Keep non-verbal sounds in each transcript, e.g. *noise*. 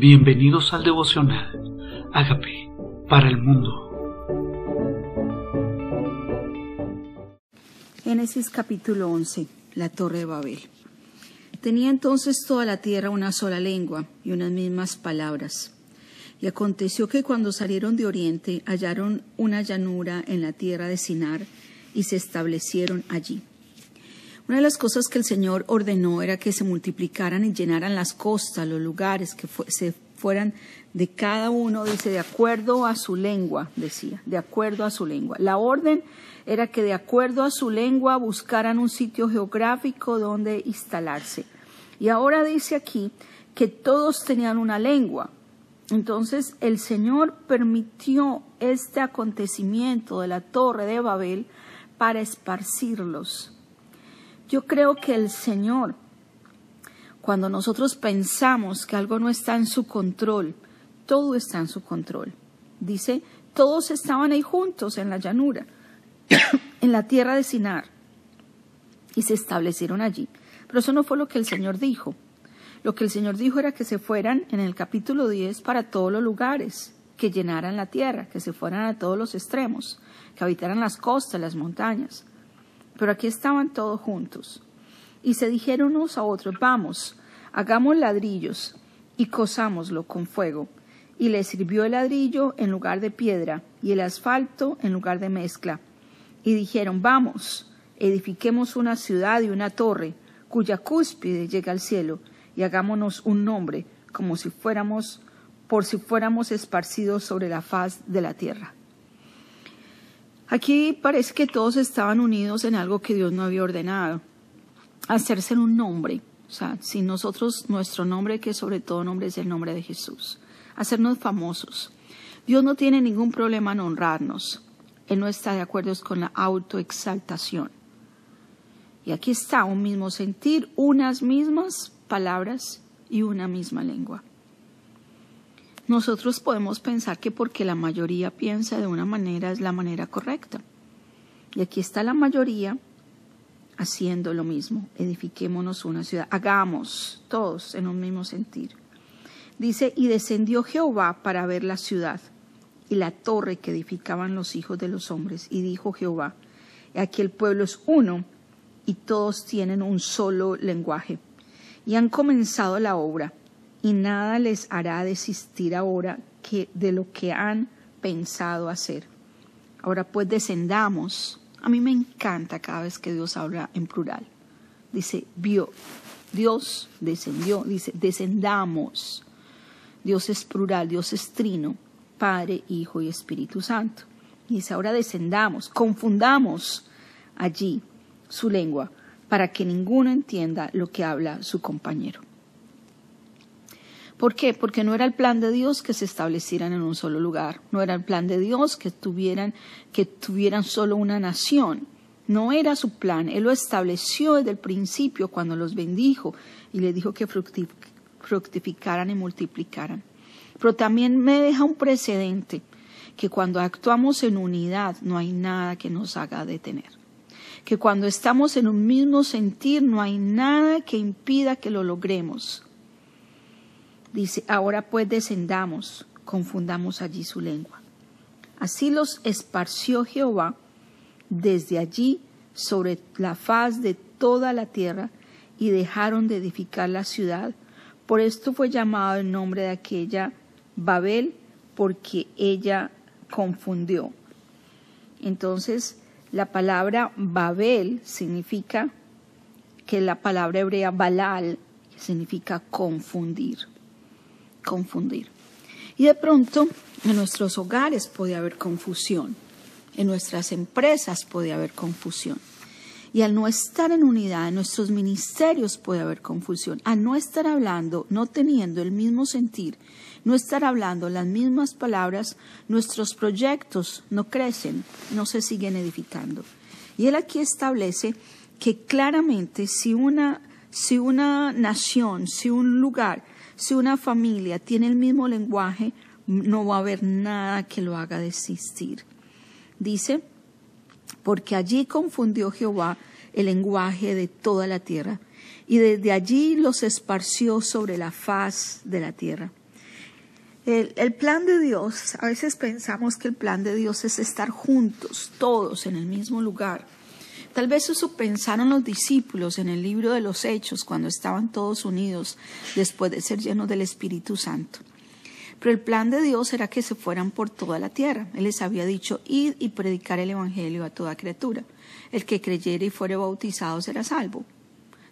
Bienvenidos al devocional. Hágame para el mundo. Génesis capítulo 11. La torre de Babel. Tenía entonces toda la tierra una sola lengua y unas mismas palabras. Y aconteció que cuando salieron de oriente hallaron una llanura en la tierra de Sinar y se establecieron allí. Una de las cosas que el Señor ordenó era que se multiplicaran y llenaran las costas, los lugares, que se fueran de cada uno, dice, de acuerdo a su lengua, decía, de acuerdo a su lengua. La orden era que de acuerdo a su lengua buscaran un sitio geográfico donde instalarse. Y ahora dice aquí que todos tenían una lengua. Entonces el Señor permitió este acontecimiento de la torre de Babel para esparcirlos yo creo que el Señor, cuando nosotros pensamos que algo no está en su control, todo está en su control. Dice, todos estaban ahí juntos en la llanura, *coughs* en la tierra de Sinar, y se establecieron allí. Pero eso no fue lo que el Señor dijo. Lo que el Señor dijo era que se fueran en el capítulo 10 para todos los lugares, que llenaran la tierra, que se fueran a todos los extremos, que habitaran las costas, las montañas. Pero aquí estaban todos juntos. Y se dijeron unos a otros, vamos, hagamos ladrillos y cosámoslo con fuego. Y le sirvió el ladrillo en lugar de piedra y el asfalto en lugar de mezcla. Y dijeron, vamos, edifiquemos una ciudad y una torre, cuya cúspide llega al cielo, y hagámonos un nombre, como si fuéramos, por si fuéramos esparcidos sobre la faz de la tierra. Aquí parece que todos estaban unidos en algo que Dios no había ordenado, hacerse un nombre. O sea, si nosotros, nuestro nombre, que sobre todo nombre es el nombre de Jesús, hacernos famosos. Dios no tiene ningún problema en honrarnos. Él no está de acuerdo con la autoexaltación. Y aquí está un mismo sentir, unas mismas palabras y una misma lengua. Nosotros podemos pensar que porque la mayoría piensa de una manera es la manera correcta. Y aquí está la mayoría haciendo lo mismo. Edifiquémonos una ciudad. Hagamos todos en un mismo sentir. Dice, y descendió Jehová para ver la ciudad y la torre que edificaban los hijos de los hombres. Y dijo Jehová, aquí el pueblo es uno y todos tienen un solo lenguaje. Y han comenzado la obra y nada les hará desistir ahora que de lo que han pensado hacer. Ahora pues descendamos. A mí me encanta cada vez que Dios habla en plural. Dice, vio, Dios descendió, dice, descendamos. Dios es plural, Dios es trino, Padre, Hijo y Espíritu Santo. dice, ahora descendamos, confundamos allí su lengua para que ninguno entienda lo que habla su compañero. ¿Por qué? Porque no era el plan de Dios que se establecieran en un solo lugar, no era el plan de Dios que tuvieran, que tuvieran solo una nación. No era su plan, Él lo estableció desde el principio cuando los bendijo y le dijo que fructificaran y multiplicaran. Pero también me deja un precedente, que cuando actuamos en unidad no hay nada que nos haga detener. Que cuando estamos en un mismo sentir no hay nada que impida que lo logremos Dice, ahora pues descendamos, confundamos allí su lengua. Así los esparció Jehová desde allí sobre la faz de toda la tierra y dejaron de edificar la ciudad. Por esto fue llamado el nombre de aquella Babel, porque ella confundió. Entonces, la palabra Babel significa que la palabra hebrea Balal significa confundir confundir. Y de pronto en nuestros hogares puede haber confusión, en nuestras empresas puede haber confusión. Y al no estar en unidad, en nuestros ministerios puede haber confusión. Al no estar hablando, no teniendo el mismo sentir, no estar hablando las mismas palabras, nuestros proyectos no crecen, no se siguen edificando. Y él aquí establece que claramente si una, si una nación, si un lugar si una familia tiene el mismo lenguaje, no va a haber nada que lo haga desistir. Dice, porque allí confundió Jehová el lenguaje de toda la tierra, y desde allí los esparció sobre la faz de la tierra. El, el, plan de Dios, a veces pensamos que el plan de Dios es estar juntos, todos en el mismo lugar. Tal vez eso pensaron los discípulos en el libro de los Hechos cuando estaban todos unidos después de ser llenos del Espíritu Santo. Pero el plan de Dios era que se fueran por toda la tierra. Él les había dicho, id y predicar el Evangelio a toda criatura. El que creyere y fuere bautizado será salvo.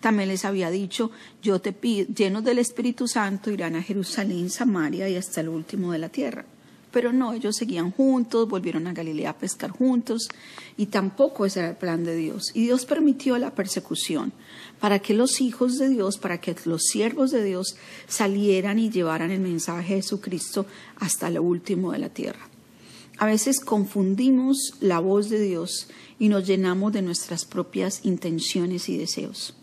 También les había dicho, yo te pido, llenos del Espíritu Santo, irán a Jerusalén, Samaria y hasta el último de la tierra. Pero no, ellos seguían juntos, volvieron a Galilea a pescar juntos y tampoco ese era el plan de Dios. Y Dios permitió la persecución para que los hijos de Dios, para que los siervos de Dios salieran y llevaran el mensaje de Jesucristo hasta lo último de la tierra. A veces confundimos la voz de Dios y nos llenamos de nuestras propias intenciones y deseos.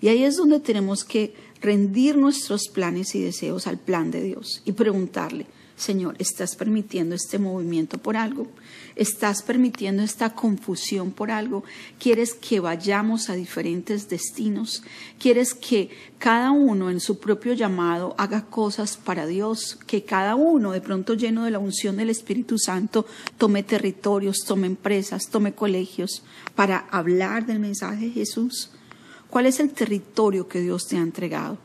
Y ahí es donde tenemos que rendir nuestros planes y deseos al plan de Dios y preguntarle, Señor, ¿estás permitiendo este movimiento por algo? ¿Estás permitiendo esta confusión por algo? ¿Quieres que vayamos a diferentes destinos? ¿Quieres que cada uno en su propio llamado haga cosas para Dios? Que cada uno, de pronto lleno de la unción del Espíritu Santo, tome territorios, tome empresas, tome colegios para hablar del mensaje de Jesús? ¿Cuál es el territorio que Dios te ha entregado?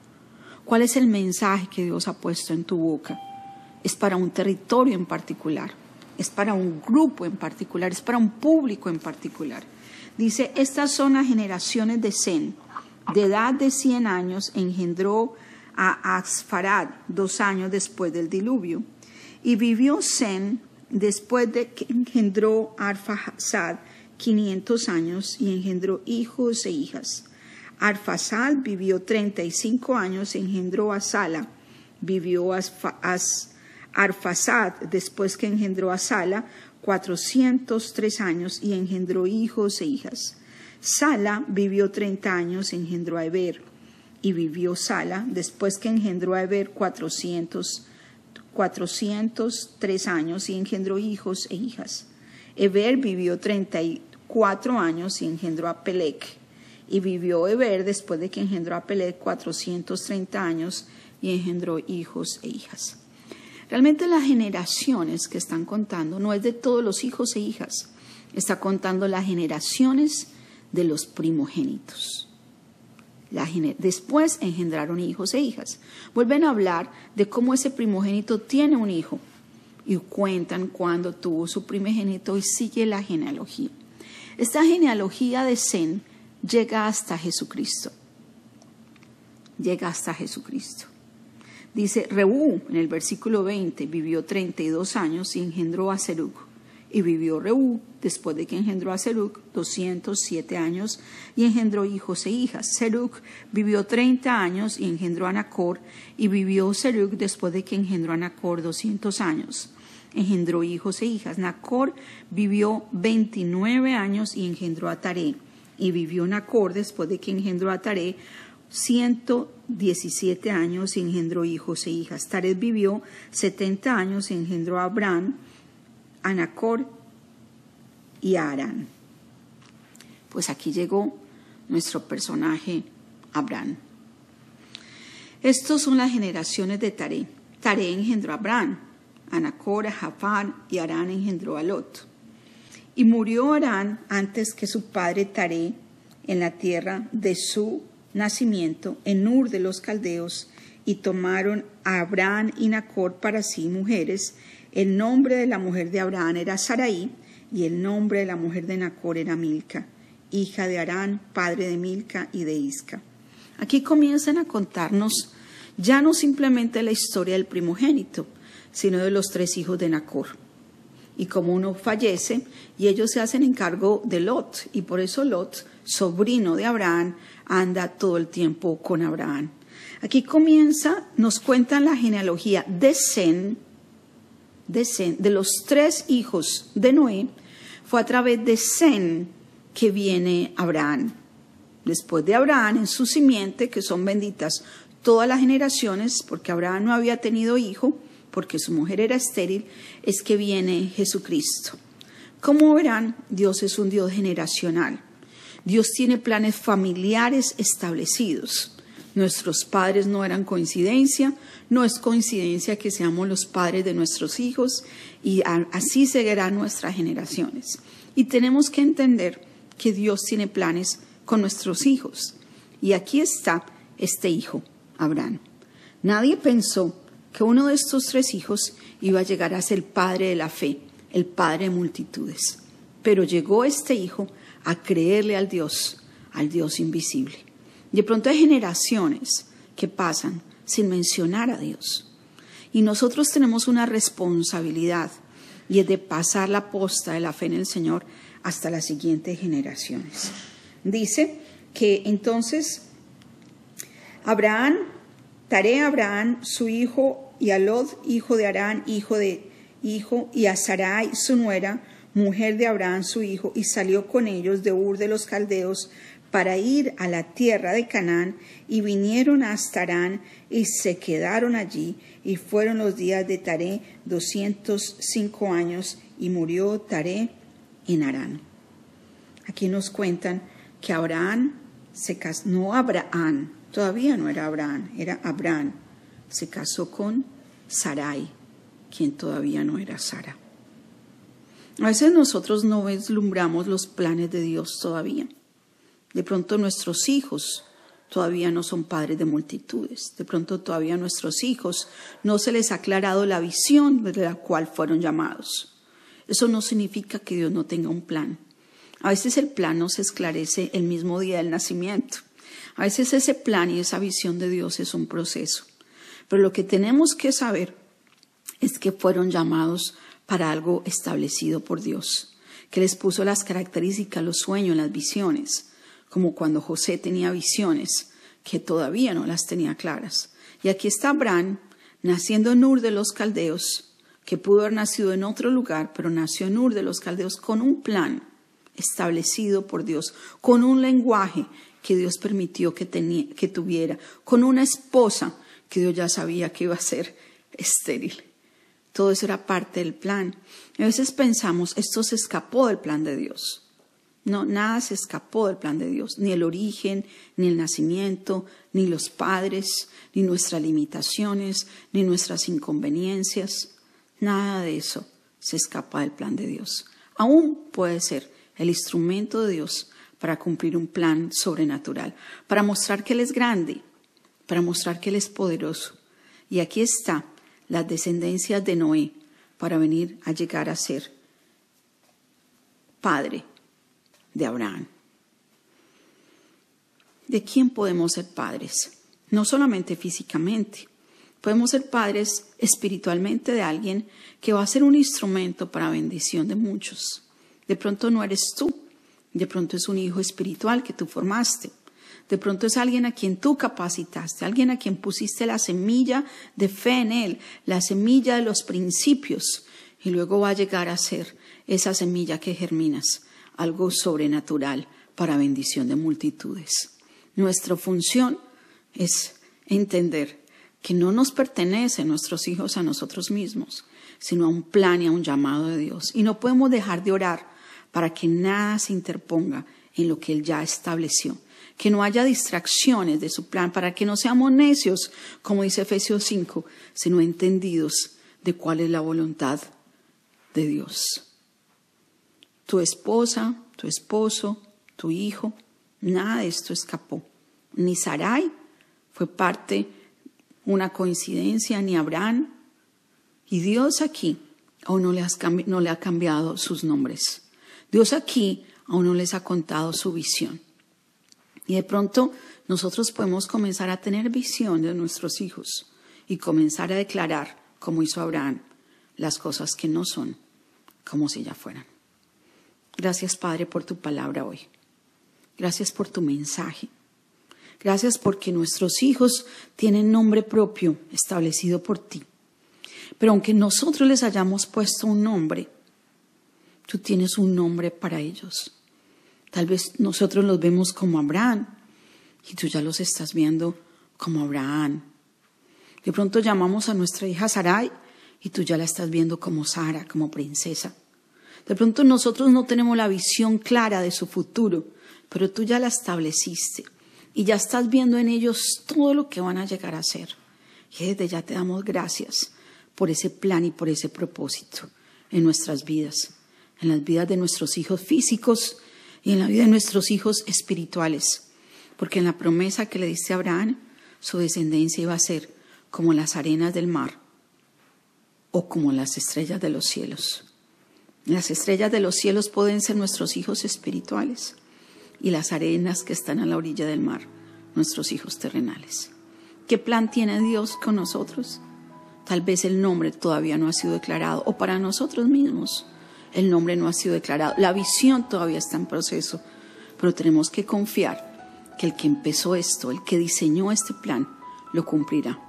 ¿Cuál es el mensaje que Dios ha puesto en tu boca? Es para un territorio en particular, es para un grupo en particular, es para un público en particular. Dice, estas son las generaciones de Zen. De edad de 100 años engendró a Asfarad dos años después del diluvio. Y vivió Zen después de que engendró a Arfasad 500 años y engendró hijos e hijas. Arfasad vivió 35 años, engendró a Sala, vivió a Arfasad, después que engendró a Sala, 403 años y engendró hijos e hijas. Sala vivió 30 años, engendró a Eber. Y vivió Sala, después que engendró a Eber, 400, 403 años y engendró hijos e hijas. Eber vivió 34 años y engendró a Pelec. Y vivió Eber, después de que engendró a Pelec, 430 años y engendró hijos e hijas. Realmente las generaciones que están contando no es de todos los hijos e hijas, está contando las generaciones de los primogénitos. después engendraron hijos e hijas. Vuelven a hablar de cómo ese primogénito tiene un hijo y cuentan cuando tuvo su primogénito y sigue la genealogía. Esta genealogía de Zen llega hasta Jesucristo. Llega hasta Jesucristo. Dice, Reú, en el versículo 20, vivió 32 años y engendró a Serug. Y vivió Reú, después de que engendró a Serug, 207 años y engendró hijos e hijas. Serug vivió 30 años y engendró a Nacor. Y vivió Serug después de que engendró a Nacor 200 años. Engendró hijos e hijas. Nacor vivió 29 años y engendró a Taré. Y vivió Nacor después de que engendró a Taré 117 años y engendró hijos e hijas. Tared vivió 70 años y engendró a Abraham, a Nacor y a Arán. Pues aquí llegó nuestro personaje Abraham. Estos son las generaciones de Taré. Taré engendró a Abraham, a Nacor, a Jafar y Arán engendró a Lot. Y murió Arán antes que su padre Taré en la tierra de su nacimiento en Ur de los Caldeos, y tomaron a Abraham y Nacor para sí mujeres. El nombre de la mujer de Abraham era Sarai, y el nombre de la mujer de Nacor era Milca, hija de Arán, padre de Milca y de Isca. Aquí comienzan a contarnos ya no simplemente la historia del primogénito, sino de los tres hijos de Nacor. Y como uno fallece, y ellos se hacen encargo de Lot, y por eso Lot, sobrino de Abraham, anda todo el tiempo con Abraham. Aquí comienza, nos cuentan la genealogía de Zen, de los tres hijos de Noé, fue a través de Zen que viene Abraham. Después de Abraham, en su simiente, que son benditas todas las generaciones, porque Abraham no había tenido hijo, porque su mujer era estéril, es que viene Jesucristo. Como verán, Dios es un Dios generacional. Dios tiene planes familiares establecidos. Nuestros padres no eran coincidencia, no es coincidencia que seamos los padres de nuestros hijos y así seguirán nuestras generaciones. Y tenemos que entender que Dios tiene planes con nuestros hijos. Y aquí está este hijo, Abraham. Nadie pensó que uno de estos tres hijos iba a llegar a ser el padre de la fe, el padre de multitudes. Pero llegó este hijo a creerle al Dios, al Dios invisible. De pronto hay generaciones que pasan sin mencionar a Dios. Y nosotros tenemos una responsabilidad y es de pasar la posta de la fe en el Señor hasta las siguientes generaciones. Dice que entonces Abraham, Tare Abraham, su hijo, y a Lod, hijo de Arán, hijo de hijo, y a Sarai, su nuera, mujer de Abraham, su hijo, y salió con ellos de Ur de los Caldeos para ir a la tierra de Canaán, y vinieron hasta Arán, y se quedaron allí, y fueron los días de Taré doscientos cinco años, y murió Taré en Arán. Aquí nos cuentan que Abraham se casó, no Abraham, todavía no era Abraham, era Abraham, se casó con Sarai, quien todavía no era Sara. A veces nosotros no vislumbramos los planes de Dios todavía. De pronto nuestros hijos todavía no son padres de multitudes. De pronto todavía nuestros hijos no se les ha aclarado la visión de la cual fueron llamados. Eso no significa que Dios no tenga un plan. A veces el plan no se esclarece el mismo día del nacimiento. A veces ese plan y esa visión de Dios es un proceso. Pero lo que tenemos que saber es que fueron llamados para algo establecido por Dios, que les puso las características, los sueños, las visiones, como cuando José tenía visiones que todavía no las tenía claras. Y aquí está Abraham, naciendo en Ur de los Caldeos, que pudo haber nacido en otro lugar, pero nació en Ur de los Caldeos con un plan establecido por Dios, con un lenguaje que Dios permitió que, que tuviera, con una esposa que Dios ya sabía que iba a ser estéril. Todo eso era parte del plan. A veces pensamos, esto se escapó del plan de Dios. No, nada se escapó del plan de Dios, ni el origen, ni el nacimiento, ni los padres, ni nuestras limitaciones, ni nuestras inconveniencias. Nada de eso se escapa del plan de Dios. Aún puede ser el instrumento de Dios para cumplir un plan sobrenatural, para mostrar que Él es grande, para mostrar que Él es poderoso. Y aquí está las descendencias de Noé para venir a llegar a ser padre de Abraham. ¿De quién podemos ser padres? No solamente físicamente, podemos ser padres espiritualmente de alguien que va a ser un instrumento para bendición de muchos. De pronto no eres tú, de pronto es un hijo espiritual que tú formaste de pronto es alguien a quien tú capacitaste, alguien a quien pusiste la semilla de fe en él, la semilla de los principios, y luego va a llegar a ser esa semilla que germinas, algo sobrenatural para bendición de multitudes. Nuestra función es entender que no nos pertenecen nuestros hijos a nosotros mismos, sino a un plan y a un llamado de Dios. Y no podemos dejar de orar para que nada se interponga en lo que Él ya estableció que no haya distracciones de su plan, para que no seamos necios, como dice Efesios 5, sino entendidos de cuál es la voluntad de Dios. Tu esposa, tu esposo, tu hijo, nada de esto escapó. Ni Sarai fue parte, una coincidencia, ni Abraham. Y Dios aquí aún no le, no le ha cambiado sus nombres. Dios aquí aún no les ha contado su visión. Y de pronto nosotros podemos comenzar a tener visión de nuestros hijos y comenzar a declarar, como hizo Abraham, las cosas que no son como si ya fueran. Gracias, Padre, por tu palabra hoy. Gracias por tu mensaje. Gracias porque nuestros hijos tienen nombre propio establecido por ti. Pero aunque nosotros les hayamos puesto un nombre, tú tienes un nombre para ellos. Tal vez nosotros los vemos como Abraham y tú ya los estás viendo como Abraham. De pronto llamamos a nuestra hija Sarai y tú ya la estás viendo como Sara, como princesa. De pronto nosotros no tenemos la visión clara de su futuro, pero tú ya la estableciste. y ya estás viendo en ellos todo lo que van a llegar a ser. Y desde ya te damos gracias por ese plan y por ese propósito en nuestras vidas, en las vidas de nuestros hijos físicos y en la vida de nuestros hijos espirituales. Porque en la promesa que le diste a Abraham, su descendencia iba a ser como las arenas del mar o como las estrellas de los cielos. Las estrellas de los cielos pueden ser nuestros hijos espirituales y las arenas que están a la orilla del mar, nuestros hijos terrenales. ¿Qué plan tiene Dios con nosotros? Tal vez el nombre todavía no ha sido declarado o para nosotros mismos el nombre no ha sido declarado. La visión todavía está en proceso, pero tenemos que confiar que el que empezó esto, el que diseñó este plan, lo cumplirá.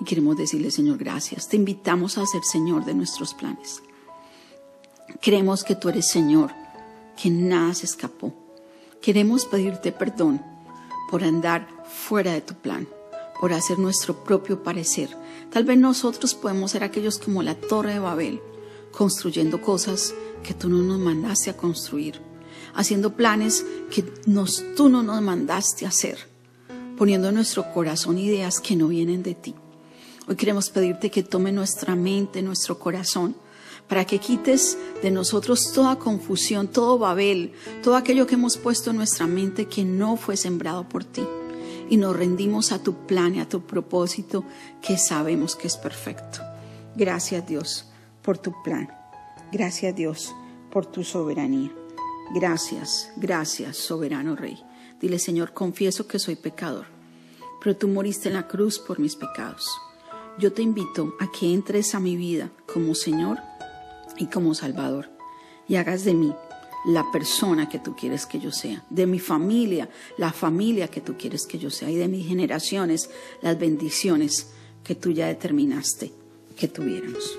Y queremos decirle, Señor, gracias. Te invitamos a ser Señor de nuestros planes. Creemos que tú eres Señor, que nada se escapó. Queremos pedirte perdón por andar fuera de tu plan, por hacer nuestro propio parecer. Tal vez nosotros podemos ser aquellos como la torre de Babel, construyendo cosas que tú no nos mandaste a construir, haciendo planes que tú no nos mandaste a hacer, poniendo en nuestro corazón ideas que no vienen de ti. Hoy queremos pedirte que tome nuestra mente, nuestro corazón, para que quites de nosotros toda confusión, todo Babel, todo aquello que hemos puesto en nuestra mente que no fue sembrado por ti. Y nos rendimos a tu plan y a tu propósito que sabemos que es perfecto. Gracias Dios por tu plan. Gracias Dios por tu soberanía. Gracias, gracias, soberano Rey. Dile Señor, confieso que soy pecador, pero tú moriste en la cruz por mis pecados. Yo te invito a que entres a mi vida como Señor y como Salvador y hagas de mí la persona que tú quieres que yo sea, de mi familia, la familia que tú quieres que yo sea y de mis generaciones, las bendiciones que tú ya determinaste que tuviéramos.